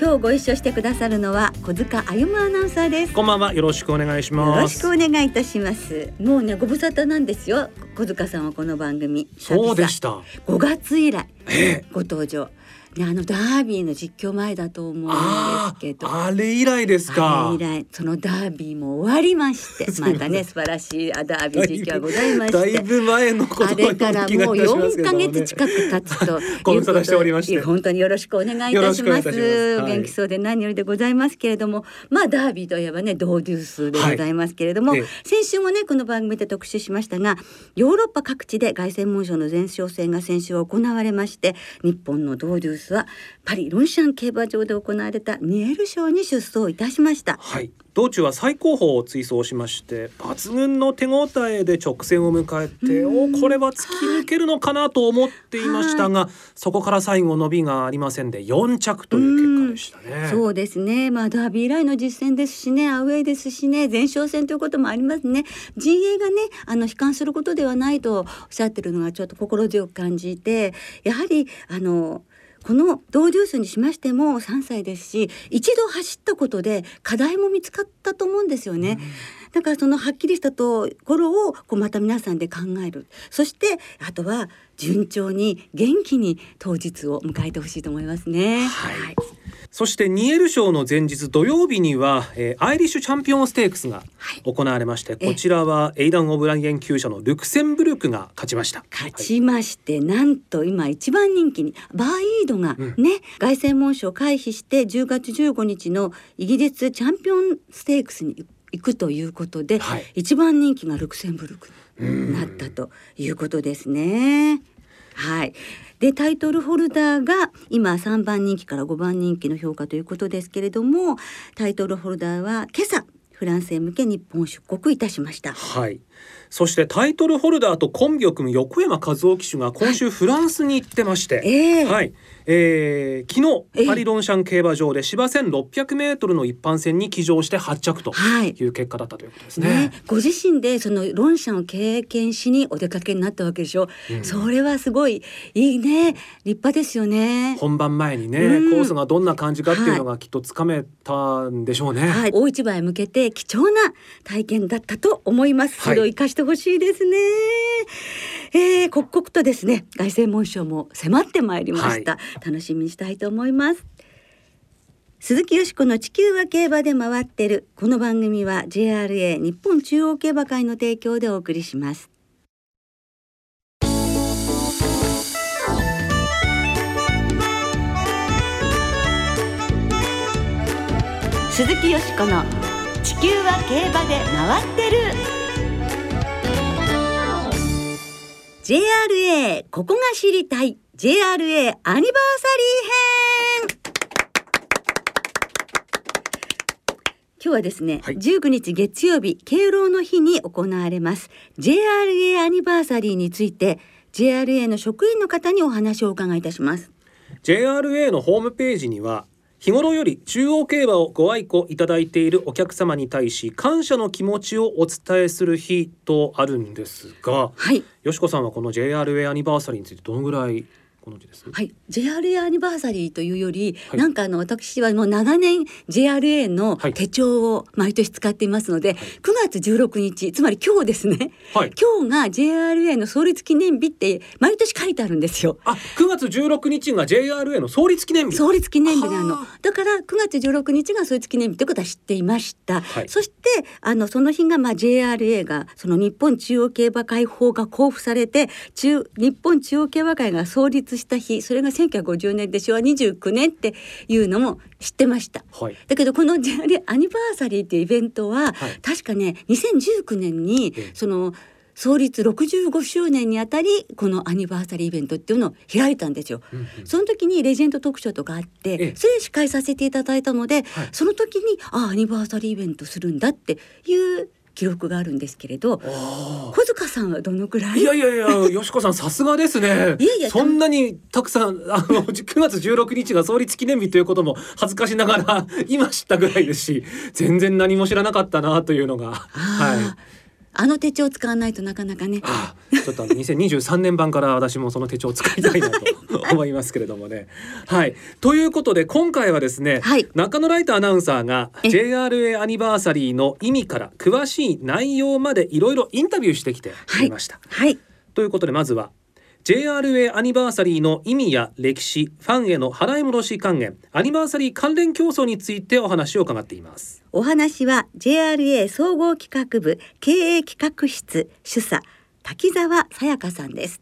今日ご一緒してくださるのは小塚歩アナウンサーです。こんばんは。よろしくお願いします。よろしくお願いいたします。もうねご無沙汰なんですよ。小塚さんはこの番組。そうでした。5月以来え。ご登場ね、あのダービーの実況前だと思うんですけど。あれ以来ですか。以来そのダービーも終わりまして またね素晴らしいダービー実況がございまして。だいぶ前のことあれからもう4か月近く経つと ご無沙汰しておりまして。本当によろしくお願いいたします。お元気そうで何よりでございますけれども、まあダービーといえばねドーデュースでございますけれども、はい、先週もねこの番組で特集しましたがヨーロッパ各地で凱旋門賞の前哨戦が先週行われまして日本のドーデュースはパリリロンシャン競馬場で行われたニエル賞に出走いたしました。はい。道中は最高峰を追走しまして抜群の手応えで直線を迎えておこれは突き抜けるのかなと思っていましたが、そこから最後伸びがありませんで4着という結果でしたね。うそうですね。まあダービー以来の実戦ですしねアウェイですしね前哨戦ということもありますね。陣営がねあの悲観することではないとおっしゃってるのがちょっと心強く感じてやはりあのこのドーデュースにしましても3歳ですし一度走ったことで課題も見つかったと思うんですよね。だからそのはっきりしたところをこうまた皆さんで考えるそしてあとは順調に元気に当日を迎えてほしいと思いますね。はい、はいそしてニエル賞の前日土曜日には、えー、アイリッシュチャンピオンステークスが行われまして、はい、こちらはエイダン・オブランゲン厩舎のルクセンブルクが勝ちました。勝ちまして、はい、なんと今一番人気にバーイードがね、うん、凱旋門賞を回避して10月15日のイギリスチャンピオンステークスに行くということで、はい、一番人気がルクセンブルクになったということですね。はい。でタイトルホルダーが今3番人気から5番人気の評価ということですけれどもタイトルホルダーは今朝フランスへ向け日本出国いたしました。はいそしてタイトルホルダーとコンビを組む横山和夫騎手が今週フランスに行ってまして、はい、え。ー、はい。えー、昨日パリロンシャン競馬場で芝1 6 0 0ルの一般戦に騎乗して発着という結果だったということですね。はいね。ご自身でそのロンシャンを経験しにお出かけになったわけでしょ。うん、それはすごいいいね。立派ですよね。本番前にね、うん、コースがどんな感じかっていうのがきっとつかめたんでしょうね。はい、大一番へ向けて貴重な体験だったと思います。それを生かしてほしいですね。えー、刻々とですね凱旋門賞も迫ってまいりました、はい、楽しみにしたいと思います鈴木よしこの地球は競馬で回ってるこの番組は JRA 日本中央競馬会の提供でお送りします鈴木よしこの地球は競馬で回ってる JRA ここが知りたい。JRA アニバーサリー編。今日はですね、はい、19日月曜日敬老の日に行われます。JRA アニバーサリーについて JRA の職員の方にお話をお伺いいたします。JRA のホームページには日頃より中央競馬をご愛顧いただいているお客様に対し感謝の気持ちをお伝えする日とあるんですが、はい、よしこさんはこの JRA アニバーサリーについてどのぐらいご存知です？はい。JRA アニバーサリーというより、はい、なんかあの私はもう長年 JRA の手帳を毎年使っていますので、はい、9月16日つまり今日ですね、はい、今日が JRA の創立記念日って毎年書いてあるんですよ。あ9月16日が JRA の創立記念日。創立記念日なの。だから9月16日が創立記念日ということは知っていました、はい、そしてあのその日がまあ JRA がその日本中央競馬会法が交付されて中日本中央競馬会が創立した日それが1950年で昭和29年っていうのも知ってました、はい、だけどこのアニバーサリーっていうイベントは、はい、確かね2019年にその創立65周年にあたりこのアニバーサリーイベントっていうのを開いたんですよ。うんうん、その時にレジェンド特集とかあってそれ司会させていただいたので、はい、その時にあアニバーサリーイベントするんだっていう記録があるんですけれど小塚さんはどのくらい？いやいやいや よしこさんさすがですね。いやいやそんなにたくさんあの9月16日が創立記念日ということも恥ずかしながら今知ったぐらいですし全然何も知らなかったなというのが。はい。あの手帳使わないとなかなかね。ああちょっと2023年版から私もその手帳を使いたいなと思いますけれどもね。はい。ということで今回はですね、はい、中野ライトアナウンサーが JRA アニバーサリーの意味から詳しい内容までいろいろインタビューしてきてくれました。はい。はい、ということでまずは JRA アニバーサリーの意味や歴史ファンへの払い戻し還元アニバーサリー関連競争についてお話を伺っています。お話は JRA 総合企画部経営企画室主査滝沢さやかさんです。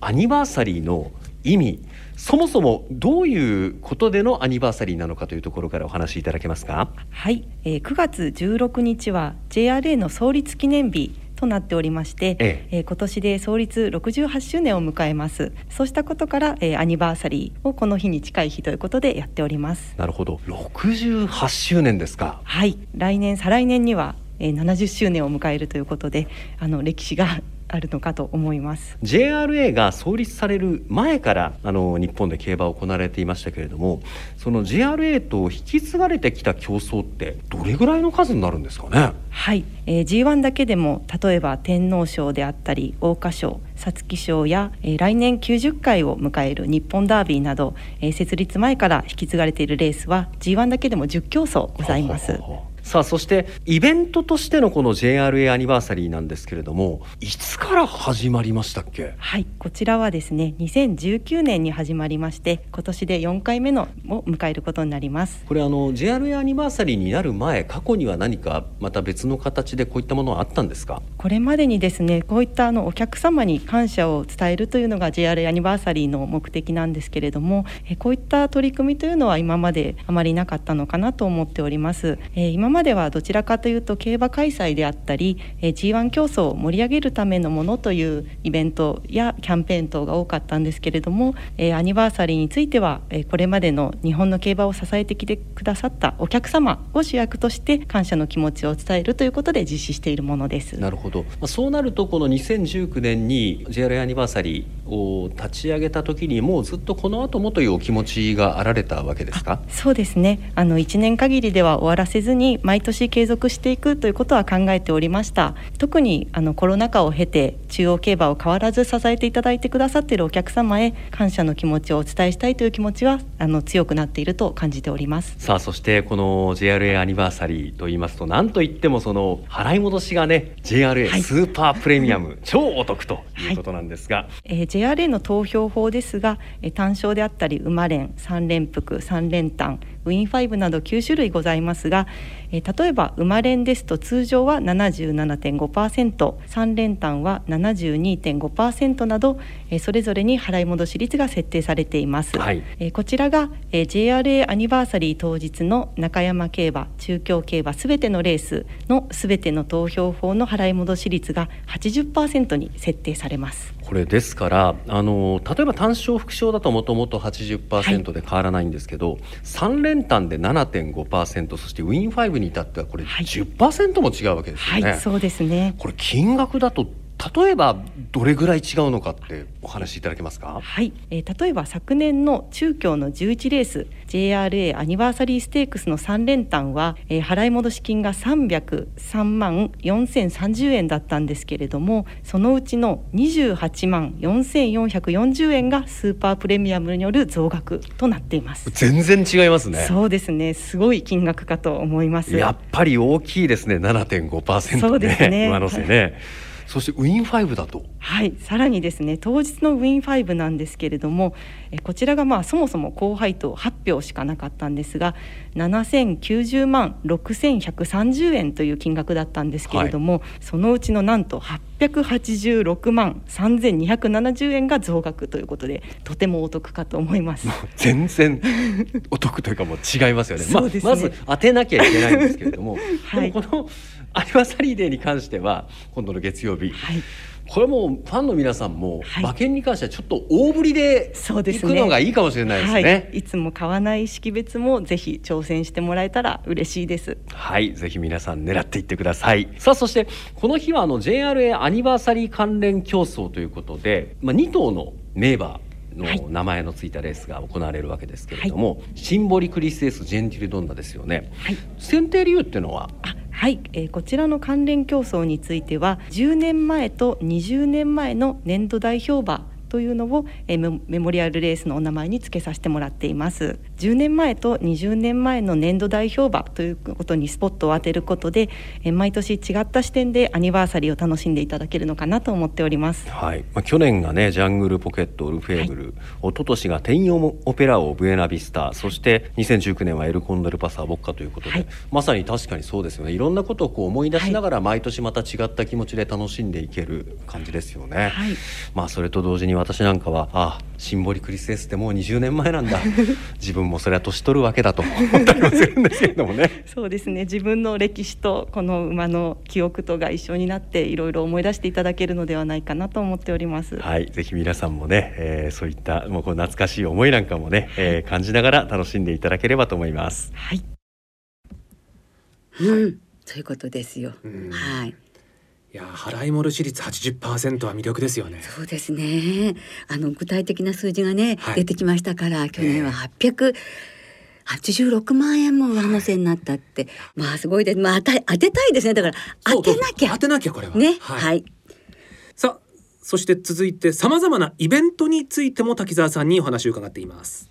アニバーサリーの意味そもそもどういうことでのアニバーサリーなのかというところからお話しいただけますか？はい、えー、9月16日は JRA の創立記念日となっておりまして、ええ。ー、今年で創立68周年を迎えます。そうしたことから、えー、アニバーサリーをこの日に近い日ということでやっております。なるほど。68周年ですか。はい。来年再来年にはえー、70周年を迎えるということであの歴史があるのかと思います。JRA が創立される前からあの日本で競馬を行われていましたけれどもその JRA と引き継がれてきた競争ってどれぐらいの数になるんですかね？はい、えー、G1 だけでも例えば天皇賞であったり桜花賞皐月賞や、えー、来年90回を迎える日本ダービーなど、えー、設立前から引き継がれているレースは G1 だけでも10競争ございます。はははさあそしてイベントとしてのこの JRA アニバーサリーなんですけれどもいつから始まりましたっけ？はいこちらはですね2019年に始まりまして今年で4回目のを迎えることになります。これあの JRA アニバーサリーになる前過去には何かまた別の形でこういったものはあったんですか？これまでにですねこういったあのお客様に感謝を伝えるというのが JRA アニバーサリーの目的なんですけれどもえこういった取り組みというのは今まであまりなかったのかなと思っております。え今まではどちらかというと競馬開催であったり、え G1 競争を盛り上げるためのものというイベントやキャンペーン等が多かったんですけれども、えアニバーサリーについては、えこれまでの日本の競馬を支えてきてくださったお客様を主役として感謝の気持ちを伝えるということで実施しているものです。なるほど。そうなるとこの2019年に JRA アニバーサリーを立ち上げた時にもうずっとこの後もというお気持ちがあられたわけですか？そうですね。あの1年限りでは終わらせずに毎年継続していくということは考えておりました。特にあのコロナ禍を経て中央競馬を変わらず支えていただいてくださっているお客様へ感謝の気持ちをお伝えしたいという気持ちはあの強くなっていると感じております。さあそしてこの JRA アニバーサリーと言いますと何といってもその払い戻しがね JRA スーパープレミアム、はい、超お得ということなんですが、はい、えー、JRA の投票法ですが、えー、単勝であったり馬連三連複三連単ウィン5など9種類ございますが、えー、例えば馬連ですと通常は 77.5%3 連単は72.5%など、えー、それぞれに払い戻し率が設定されています、はい、えー、こちらが、えー、JRA アニバーサリー当日の中山競馬中京競馬すべてのレースのすべての投票法の払い戻し率が80%に設定されますこれですからあの例えば単勝副賞だともともと80%で変わらないんですけど、はい、3連単で7.5%そしてウィン5に至ってはこれ10%も違うわけですよね。はい、そうですね。これ金額だと例えばどれぐらい違うのかってお話しいただけますか？はい、えー、例えば昨年の中京の11レース JRA アニバーサリーステークスの3連単は、えー、払い戻し金が303万4030円だったんですけれどもそのうちの28万4440円がスーパープレミアムによる増額となっています。全然違いますね。そうですね。すごい金額かと思います。やっぱり大きいですね。7.5%ね。そうですね。上乗せね、はいそしてウィン5だと。はいさらにですね当日のウィン5なんですけれどもえこちらがまあそもそも高配当発表しかなかったんですが7090万6130円という金額だったんですけれども、はい、そのうちのなんと886万3270円が増額ということでとてもお得かと思います。全然お得というかもう違いますよね。ままず当てなきゃいけないんですけれども、はい、このアニバーサリーデーに関しては今度の月曜日、はい、これもファンの皆さんも、はい、馬券に関してはちょっと大振りで行くのがいいかもしれないですね。い、はい、いつも買わない識別もぜひ挑戦してもらえたら嬉しいです。はい、ぜひ皆さん狙っていってください。さあそしてこの日はあの JRA アニバーサリー関連競争ということで、まあ2頭の名馬の名前のついたレースが行われるわけですけれども、はい、シンボリクリスエースジェンティルドンナですよね、はい、選定理由っていうのは？はい、えー、こちらの関連競争については10年前と20年前の年度代表馬というのを、えー、メモリアルレースのお名前につけさせてもらっています。10年前と20年前の年度代表馬ということにスポットを当てることで、えー、毎年違った視点でアニバーサリーを楽しんでいただけるのかなと思っております、はい。まあ、去年がねジャングルポケットオルフェーブル、はい、一昨年が天陽オペラオブエナビスタそして2019年はエルコンドルパサーボッカということで、はい、まさに確かにそうですよね。いろんなことをこう思い出しながら毎年また違った気持ちで楽しんでいける感じですよね、はい、まあそれと同時に私なんかはあシンボリクリスエスってもう20年前なんだ。自分もそれは年取るわけだと。思ったりもするんですけれどもね。そうですね。自分の歴史とこの馬の記憶とが一緒になっていろいろ思い出していただけるのではないかなと思っております。はい。ぜひ皆さんもね、えー、そういったもうこう懐かしい思いなんかもね、えー、感じながら楽しんでいただければと思いますはいうんそういうことですよ、はいいや払い戻し率80%は魅力ですよね。そうですね。あの具体的な数字がね、はい、出てきましたから去年は800、86万円も上乗せになったって、まあすごいです。まあ当て当てたいですね。だから当てなきゃ。当てなきゃこれは。ね。はい。はい、さあそして続いてさまざまなイベントについても滝沢さんにお話を伺っています。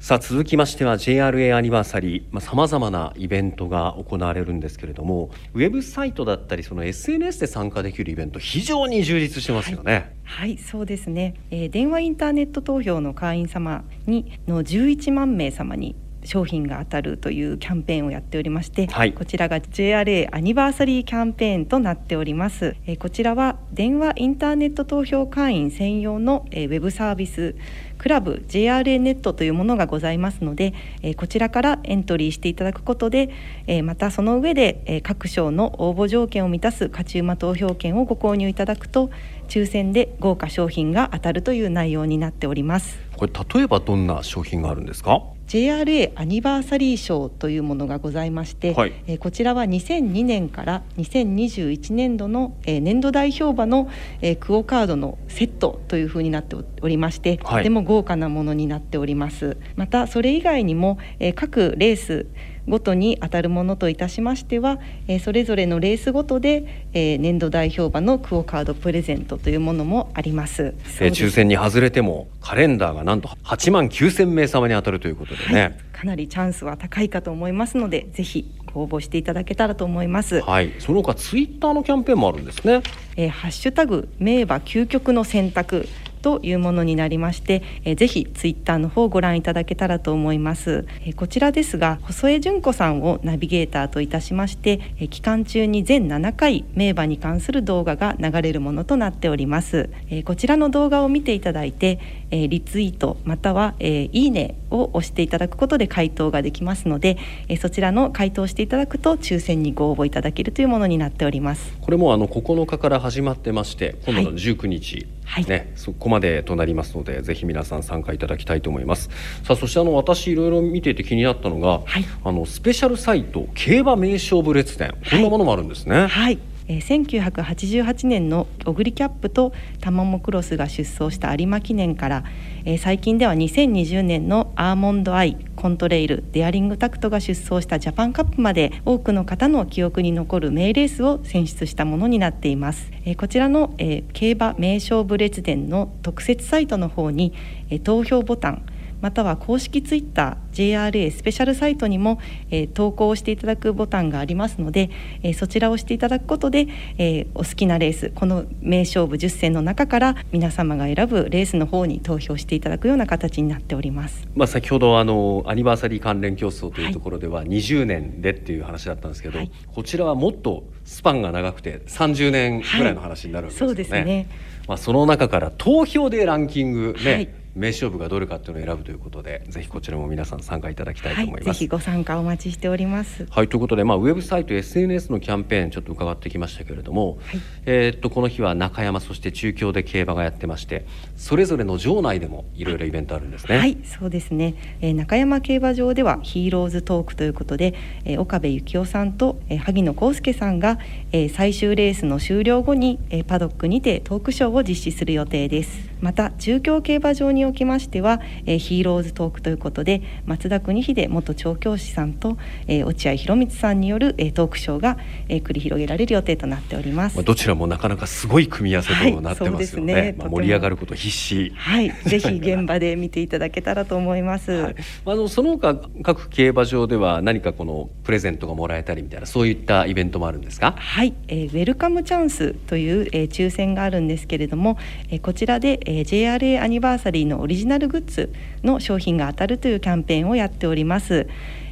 さあ続きましては JRA アニバーサリーさまざ、まなイベントが行われるんですけれどもウェブサイトだったりその SNS で参加できるイベント非常に充実してますよね。はい、はい、そうですね、えー、電話インターネット投票の会員様にの11万名様に商品が当たるというキャンペーンをやっておりまして、はい、こちらが JRA アニバーサリーキャンペーンとなっております、えー、こちらは電話インターネット投票会員専用の、えー、ウェブサービスクラブ JRA ネットというものがございますので、え、こちらからエントリーしていただくことで、え、またその上で、え、各賞の応募条件を満たす勝ち馬投票券をご購入いただくと抽選で豪華賞品が当たるという内容になっております。これ例えばどんな商品があるんですか？JRA アニバーサリー賞というものがございまして、はい、えー、こちらは2002年から2021年度の、えー、年度代表馬の、えー、クオ・カードのセットというふうになっておりまして、はい、とても豪華なものになっております。またそれ以外にも、えー、各レースごとに当たるものといたしましては、えー、それぞれのレースごとで、えー、年度代表馬のクオ・カードプレゼントというものもあります。えー、抽選に外れてもカレンダーがなんと8万9千名様に当たるということでね、はい、かなりチャンスは高いかと思いますのでぜひ応募していただけたらと思います。はい、その他ツイッターのキャンペーンもあるんですね。えー、ハッシュタグ名馬究極の選択というものになりまして、えー、ぜひツイッターの方をご覧いただけたらと思います、えー、こちらですが細江純子さんをナビゲーターといたしまして、えー、期間中に全7回名馬に関する動画が流れるものとなっております、えー、こちらの動画を見ていただいて、えー、リツイートまたは、えー、いいねを押していただくことで回答ができますので、えー、そちらの回答していただくと抽選にご応募いただけるというものになっております。これもあの9日から始まってまして今度の19日、はいはい、ね、そこまでとなりますのでぜひ皆さん参加いただきたいと思います。さあそしてあの私いろいろ見ていて気になったのが、はい、あのスペシャルサイト競馬名勝負列伝。こんなものもあるんですね。はいえ、1988年のオグリキャップとタマモクロスが出走した有馬記念から、え、最近では2020年のアーモンドアイコントレイルデアリングタクトが出走したジャパンカップまで多くの方の記憶に残る名レースを選出したものになっています、え、こちらの、え競馬名勝負列伝の特設サイトの方に、え投票ボタンまたは公式ツイッター JRA スペシャルサイトにも、えー、投稿していただくボタンがありますので、えー、そちらをしていただくことで、えー、お好きなレースこの名勝負10選の中から皆様が選ぶレースの方に投票していただくような形になっております。まあ、先ほどあのアニバーサリー関連競争というところでは20年でっていう話だったんですけど、はい、こちらはもっとスパンが長くて30年ぐらいの話になるわけですね。はい、そね。まあ、その中から投票でランキングね、はい名勝負がどれかっていうのを選ぶということでぜひこちらも皆さん参加いただきたいと思います、はい、ぜひご参加お待ちしております。はいということでまあウェブサイト SNS のキャンペーンちょっと伺ってきましたけれども、はい、えー、っとこの日は中山そして中京で競馬がやってましてそれぞれの場内でもいろいろイベントあるんですね。はいそうですね、えー、中山競馬場ではヒーローズトークということで、えー、岡部幸雄さんと、えー、萩野公介さんが、えー、最終レースの終了後に、えー、パドックにてトークショーを実施する予定ですまた中京競馬場におきましては、えー、ヒーローズトークということで松田邦秀元調教師さんと、えー、落合博満さんによる、えー、トークショーが、えー、繰り広げられる予定となっております、まあ、どちらもなかなかすごい組み合わせとなってますよね。はい、ね。まあ、盛り上がること必至。はい ぜひ現場で見ていただけたらと思います、はい、あのその他各競馬場では何かこのプレゼントがもらえたりみたいなそういったイベントもあるんですか？はい、えー、ウェルカムチャンスという、えー、抽選があるんですけれども、えー、こちらで、えー、JRA アニバーサリーのオリジナルグッズの商品が当たるというキャンペーンをやっております。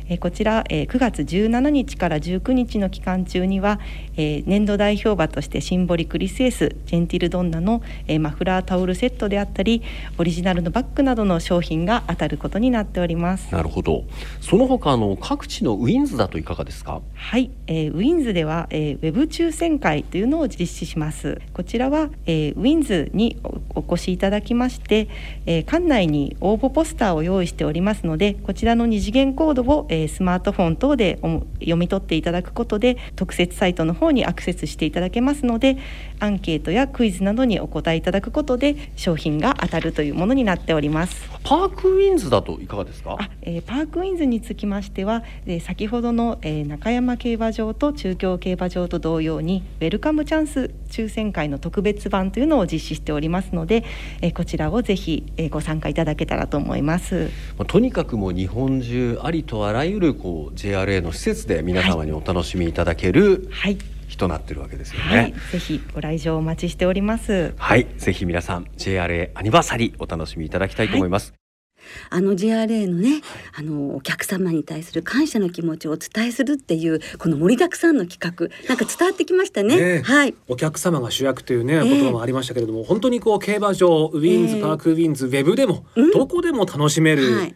えこちら、え9月17日から19日の期間中には、え年度代表馬としてシンボリクリスエスジェンティルドンナの、えマフラータオルセットであったりオリジナルのバッグなどの商品が当たることになっております。なるほど。その他の各地のウィンズだといかがですか？はい、えー、ウィンズでは、えー、ウェブ抽選会というのを実施します。こちらは、えー、ウィンズにお越しいただきまして、えー、館内に応募ポスターを用意しておりますのでこちらの二次元コードを、えースマートフォン等で読み取っていただくことで特設サイトの方にアクセスしていただけますのでアンケートやクイズなどにお答えいただくことで商品が当たるというものになっております。パークウィンズだといかがですか？あ、えー、パークウィンズにつきましては、えー、先ほどの、えー、中山競馬場と中京競馬場と同様にウェルカムチャンス抽選会の特別版というのを実施しておりますので、えー、こちらをぜひ、えー、ご参加いただけたらと思います、まあ、とにかくもう日本中ありとあらゆるこう JRA の施設で皆様にお楽しみいただける、はい、日となってるわけですよね、はい、ぜひご来場お待ちしております。はい。ぜひ皆さん JRA アニバーサリーお楽しみいただきたいと思います、はい。あの JRA のね、あのお客様に対する感謝の気持ちをお伝えするっていうこの盛りだくさんの企画なんか伝わってきましたね。ねはい。お客様が主役というね、言葉もありましたけれども、本当にこう競馬場ウィンズ、パークウィンズウェブでも、どこでも楽しめる、はい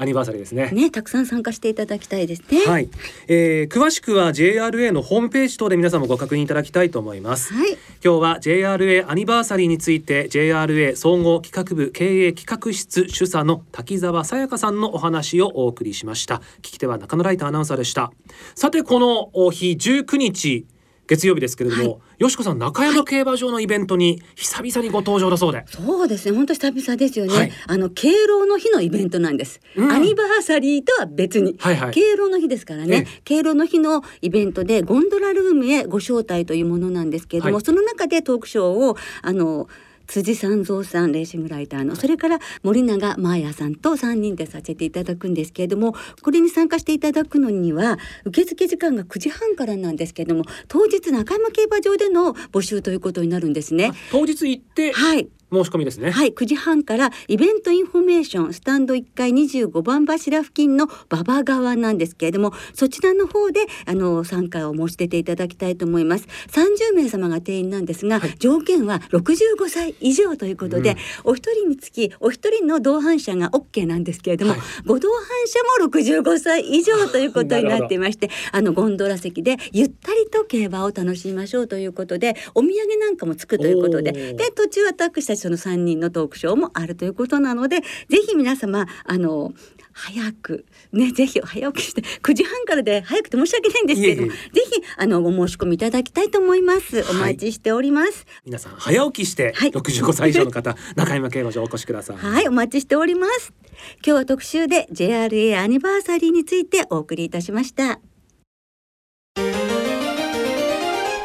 アニバーサリーですね。ね、たくさん参加していただきたいですね。はい、えー、詳しくは JRA のホームページ等で皆さんもご確認いただきたいと思います。はい、今日は JRA アニバーサリーについて JRA 総合企画部経営企画室主査の滝沢さやかさんのお話をお送りしました。聞き手は中野ライトアナウンサーでした。さてこの日19日。月曜日ですけれども、はい、よしこさん中山競馬場のイベントに久々にご登場だそうで、そうですね。本当久々ですよね、はい、あの敬老の日のイベントなんです、うん、アニバーサリーとは別に、はいはい、敬老の日ですからね、敬老の日のイベントでゴンドラルームへご招待というものなんですけれども、その中でトークショーをあの辻三蔵さんレーシングライターのそれから森永真彩さんと3人でさせていただくんですけれどもこれに参加していただくのには受付時間が9時半からなんですけれども当日中山競馬場での募集ということになるんですね。当日行ってはい申し込みですね。はい、9時半からイベントインフォメーションスタンド1階25番柱付近の馬場側なんですけれども、そちらの方であの参加を申し出ていただきたいと思います。30名様が定員なんですが、はい、条件は65歳以上ということで、うん、お一人につきお一人の同伴者が OK なんですけれども、はい、ご同伴者も65歳以上ということになっていまして、あのゴンドラ席でゆったりと競馬を楽しみましょうということで、お土産なんかもつくということで、で途中私たちその3人のトークショーもあるということなのでぜひ皆様あの早くねぜひ早起きして9時半からで早くて申し訳ないんですけどぜひあのお申し込みいただきたいと思います。お待ちしております、はい、皆さん早起きして65歳以上の方、はい、中山競馬場お越しください。はいお待ちしております。今日は特集で JRA アニバーサリーについてお送りいたしました。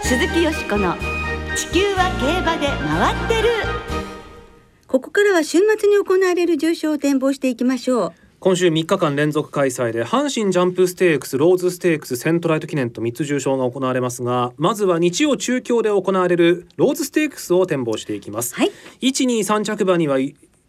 鈴木淑子の地球は競馬で回ってるここからは週末に行われる重賞を展望していきましょう。今週3日間連続開催で阪神ジャンプステークスローズステークスセントライト記念と3つ重賞が行われますがまずは日曜中京で行われるローズステークスを展望していきます、はい、123着馬には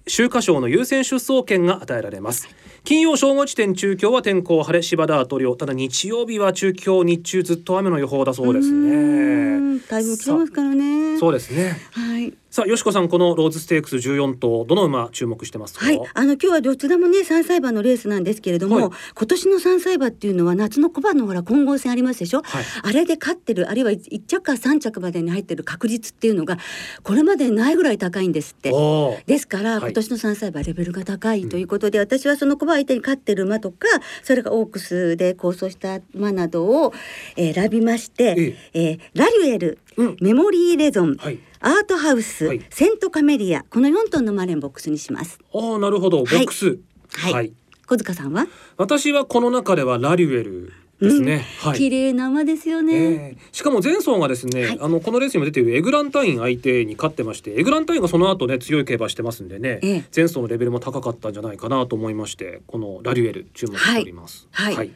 秋華賞の優先出走権が与えられます。金曜正午時点中京は天候晴れ芝田と量ただ日曜日は中京日中ずっと雨の予報だそうですね。台風来てますからね。そうですね。はいさあ、よしこさん、このローズステークス14頭、どの馬注目してますはい、あの今日はどちらもね、三歳馬のレースなんですけれども、はい、今年の三歳馬っていうのは夏の小判のほら混合戦ありますでしょ？はい、あれで勝ってる、あるいは一着か三着までに入ってる確率っていうのが、これまでないぐらい高いんですって。ですから、今年の三歳馬レベルが高いということで、私はその小判相手に勝ってる馬とか、それがオークスで構想した馬などを、えー、選びまして、え。えー、ラリュエル、うん、メモリーレゾン、はいアートハウス、はい、セントカメリアこの4トンのマレンボックスにします。ああなるほど。ボックス。はい、はい、小塚さんは？私はこの中ではラリュエルですね、うん、はい、綺麗な馬ですよね、えー、しかも前走がですね、はい、あのこのレースにも出ているエグランタイン相手に勝ってましてエグランタインがその後ね強い競馬してますんでね、えー、前走のレベルも高かったんじゃないかなと思いましてこのラリュエル注目しております、はい、はい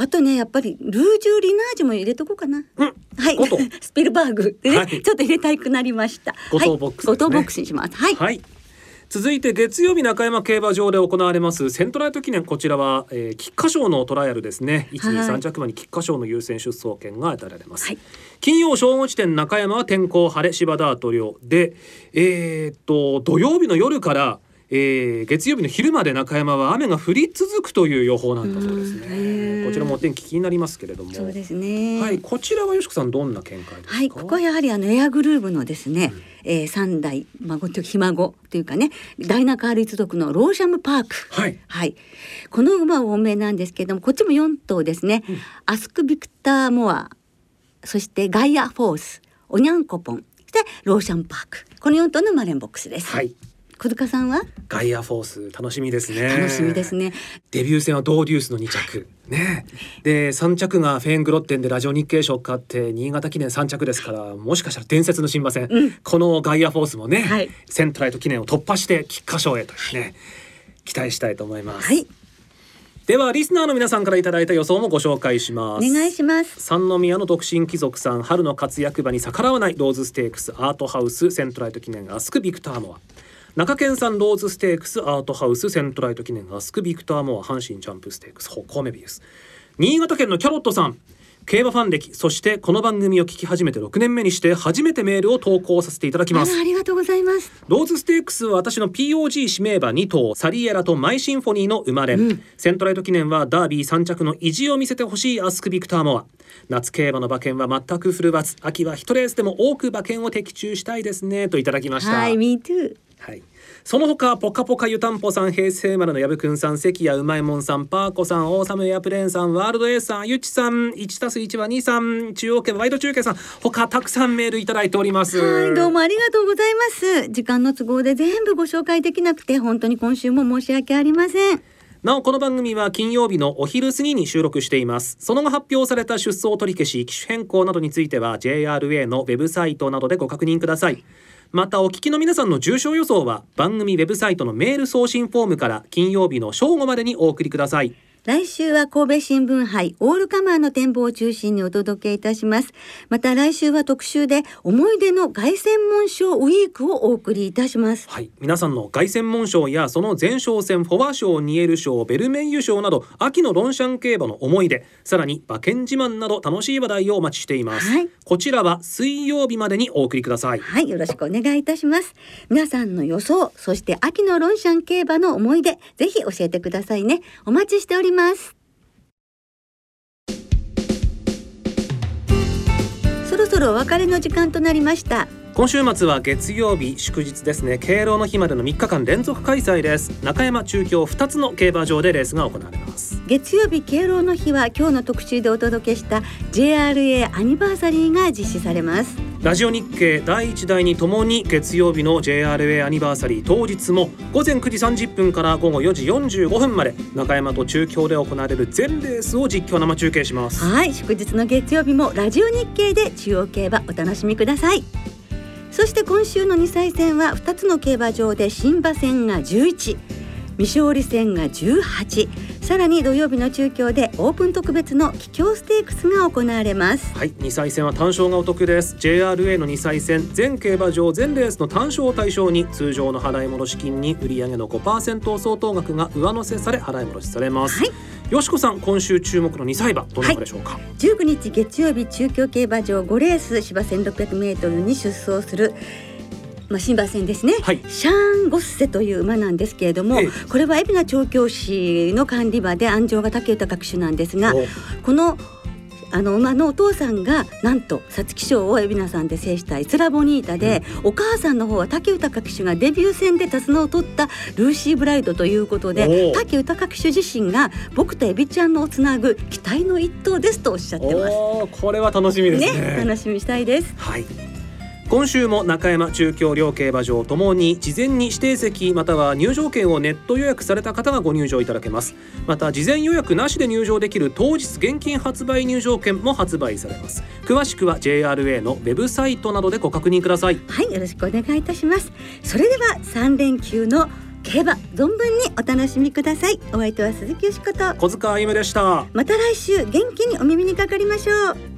あとねやっぱりルージュリナージュも入れとこうかな。うん、はい。スピルバーグ。でね、はい、ちょっと入れたくなりました。五等ボックス、ね、五等ボックスにします。はい。はい。続いて月曜日中山競馬場で行われますセントライト記念こちらは、えー、菊花賞のトライアルですね。一二三着馬に菊花賞の優先出走権が与えられます、はい、金曜正午時点中山は天候晴れ芝ダート量でえー、っと土曜日の夜からえー、月曜日の昼まで中山は雨が降り続くという予報なんだそうですね。こちらもお天気気になりますけれども。そうですね。はい、こちらはよしこさんどんな見解ですか？はい、ここはやはりあのエアグルーヴのですね、うん、えー、三代孫とひ孫というかね、ダイナカール一族のローシャムパーク。はい。はい。この馬多めなんですけれども、こっちも四頭ですね。うん、アスクビクターモア、そしてガイアフォース、オニャンコポン、そしてローシャムパーク。この四頭のマレンボックスです。はい。小塚さんは？ガイアフォース楽しみですね。楽しみですね。デビュー戦はドーデュースの2着。ね。で3着がフェーングロッテンでラジオ日経賞勝って新潟記念3着ですからもしかしたら伝説の新馬戦、うん、このガイアフォースもね、はい、セントライト記念を突破して菊花賞へとね期待したいと思います、はい。ではリスナーの皆さんからいただいた予想もご紹介します。お願いします。三宮の独身貴族さん春の活躍馬に逆らわないローズステークスアートハウスセントライト記念アスクビクターモア中堅産ローズステークスアートハウスセントライト記念アスクビクターモア阪神ジャンプステークスホッコーメヴィウス。新潟県のキャロットさん競馬ファン歴そしてこの番組を聞き始めて6年目にして初めてメールを投稿させていただきます。ありがとうございます。ローズステークスは私の POG 指名馬2頭サリエラとマイシンフォニーの生まれ、うん、セントライト記念はダービー3着の意地を見せてほしいアスクビクターモア。夏競馬の馬券は全くフルバツ秋は1レースでも多く馬券を的中したいですねといただきました。はい Me too はいその他ポカポカ湯たんぽさん平成丸のやぶくんさん関谷うまいもんさんパーコさんオーサムエアプレーンさんワールドエースさんゆちさん1たす1は2さん中央圏ワイド中継さん他たくさんメールいただいております。はいどうもありがとうございます。時間の都合で全部ご紹介できなくて本当に今週も申し訳ありません。なおこの番組は金曜日のお昼過ぎに収録しています。その後発表された出走取り消し機種変更などについては JRA のウェブサイトなどでご確認くださいまたお聞きの皆さんの重症予想は番組ウェブサイトのメール送信フォームから金曜日の正午までにお送りください。来週は神戸新聞杯オールカマーの展望を中心にお届けいたします。また来週は特集で思い出の凱旋門賞ウィークをお送りいたします。はい、皆さんの凱旋門賞やその前哨戦フォア賞、ニエル賞、ベルメイユ賞など秋のロンシャン競馬の思い出、さらに馬券自慢など楽しい話題をお待ちしています。はい、こちらは水曜日までにお送りください。はい、よろしくお願いいたします。皆さんの予想、そして秋のロンシャン競馬の思い出、ぜひ教えてくださいね。お待ちしております。そろそろお別れの時間となりました。今週末は月曜日祝日ですね。敬老の日までの3日間連続開催です。中山中京2つの競馬場でレースが行われます。月曜日敬老の日は今日の特集でお届けした JRA アニバーサリーが実施されます。ラジオ日経第1第2ともに月曜日の JRA アニバーサリー当日も午前9時30分から午後4時45分まで中山と中京で行われる全レースを実況生中継します。はい祝日の月曜日もラジオ日経で中央競馬お楽しみくださいそして今週の2歳戦は2つの競馬場で新馬戦が11未勝利戦が18さらに土曜日の中京でオープン特別の桔梗ステークスが行われます。はい2歳戦は単勝がお得です。JRA の2歳戦全競馬場全レースの単勝を対象に通常の払い戻し金に売上の5%相当額が上乗せされ払い戻しされます、はいよしこさん今週注目の2歳馬どなたでしょうか、はい、19日月曜日中京競馬場5レース芝 1600m に出走するまあ、新馬戦ですね、はい、シャーン・ゴッセという馬なんですけれども、ええ、これは海老名調教師の管理馬で安城が武豊騎手なんですがこのあの馬のお父さんがなんと皐月賞を海老名さんで制したイスラボニータで、うん、お母さんの方は武豊騎手がデビュー戦で手綱を取ったルーシー・ブライドということで武豊騎手自身が僕とエビちゃんのをつなぐ期待の一頭ですとおっしゃってます。これは楽しみですね、ね、楽しみしたいです。はい今週も中山中京両競馬場ともに事前に指定席または入場券をネット予約された方がご入場いただけます。また事前予約なしで入場できる当日現金発売入場券も発売されます。詳しくは JRA のウェブサイトなどでご確認ください。はいよろしくお願いいたします。それでは3連休の競馬存分にお楽しみください。お相手は鈴木よしこと。小塚歩でした。また来週元気にお耳にかかりましょう